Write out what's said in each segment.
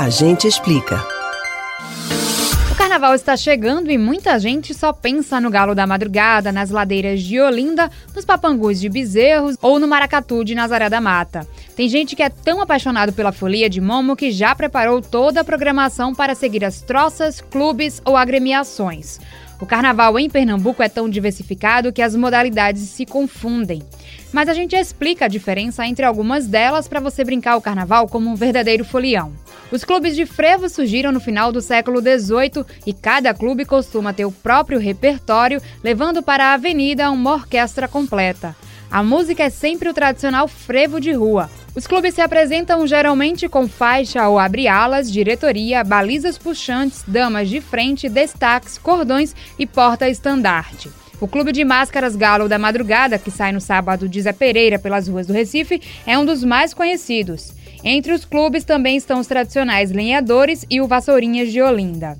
A gente explica. O carnaval está chegando e muita gente só pensa no galo da madrugada, nas ladeiras de Olinda, nos papangus de Bezerros ou no maracatu de Nazaré da Mata. Tem gente que é tão apaixonado pela folia de Momo que já preparou toda a programação para seguir as troças, clubes ou agremiações. O carnaval em Pernambuco é tão diversificado que as modalidades se confundem. Mas a gente explica a diferença entre algumas delas para você brincar o carnaval como um verdadeiro folião. Os clubes de frevo surgiram no final do século XVIII e cada clube costuma ter o próprio repertório, levando para a avenida uma orquestra completa. A música é sempre o tradicional frevo de rua. Os clubes se apresentam geralmente com faixa ou abre-alas, diretoria, balizas puxantes, damas de frente, destaques, cordões e porta-estandarte. O Clube de Máscaras Galo da Madrugada, que sai no sábado de Zé Pereira pelas ruas do Recife, é um dos mais conhecidos. Entre os clubes também estão os tradicionais Lenhadores e o Vassourinhas de Olinda.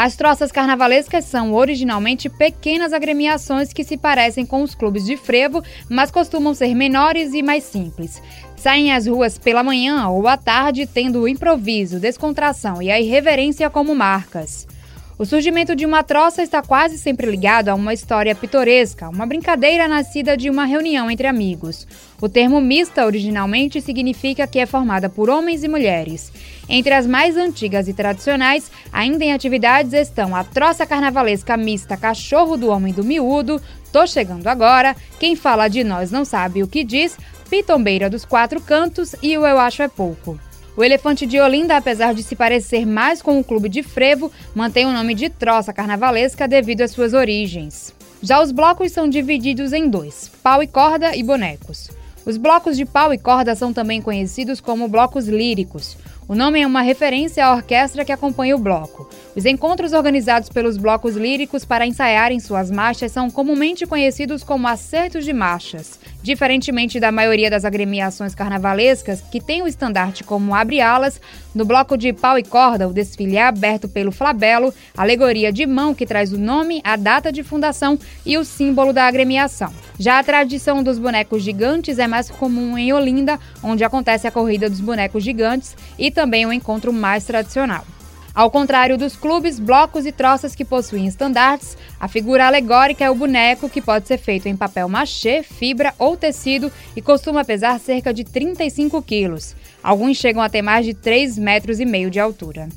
As troças carnavalescas são originalmente pequenas agremiações que se parecem com os clubes de frevo, mas costumam ser menores e mais simples. Saem às ruas pela manhã ou à tarde, tendo o improviso, descontração e a irreverência como marcas. O surgimento de uma troça está quase sempre ligado a uma história pitoresca, uma brincadeira nascida de uma reunião entre amigos. O termo mista originalmente significa que é formada por homens e mulheres. Entre as mais antigas e tradicionais, ainda em atividades estão a troça carnavalesca mista Cachorro do Homem do Miúdo, Tô Chegando Agora, Quem Fala de Nós Não Sabe o que Diz, Pitombeira dos Quatro Cantos e o Eu Acho É Pouco. O Elefante de Olinda, apesar de se parecer mais com o clube de frevo, mantém o nome de troça carnavalesca devido às suas origens. Já os blocos são divididos em dois: pau e corda e bonecos. Os blocos de pau e corda são também conhecidos como blocos líricos. O nome é uma referência à orquestra que acompanha o bloco. Os encontros organizados pelos blocos líricos para ensaiarem suas marchas são comumente conhecidos como acertos de marchas. Diferentemente da maioria das agremiações carnavalescas, que tem o estandarte como abre-alas, no bloco de pau e corda, o desfile é aberto pelo flabelo, alegoria de mão que traz o nome, a data de fundação e o símbolo da agremiação. Já a tradição dos bonecos gigantes é mais comum em Olinda, onde acontece a corrida dos bonecos gigantes e também o encontro mais tradicional. Ao contrário dos clubes, blocos e troças que possuem estandartes, a figura alegórica é o boneco que pode ser feito em papel machê, fibra ou tecido e costuma pesar cerca de 35 quilos. Alguns chegam a ter mais de 3 metros e meio de altura.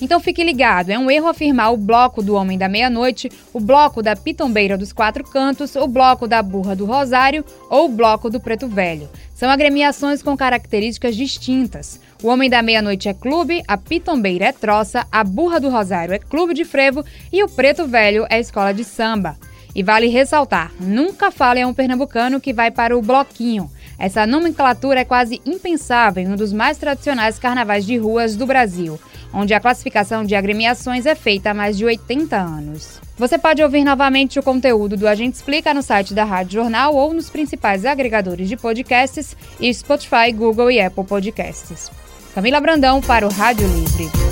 Então fique ligado, é um erro afirmar o bloco do Homem da Meia-Noite, o bloco da Pitombeira dos Quatro Cantos, o bloco da Burra do Rosário ou o bloco do Preto Velho. São agremiações com características distintas. O Homem da Meia-Noite é clube, a Pitombeira é troça, a Burra do Rosário é clube de frevo e o Preto Velho é escola de samba. E vale ressaltar, nunca fale a um pernambucano que vai para o bloquinho. Essa nomenclatura é quase impensável em um dos mais tradicionais carnavais de ruas do Brasil, onde a classificação de agremiações é feita há mais de 80 anos. Você pode ouvir novamente o conteúdo do Agente Explica no site da Rádio Jornal ou nos principais agregadores de podcasts e Spotify, Google e Apple Podcasts. Camila Brandão para o Rádio Livre.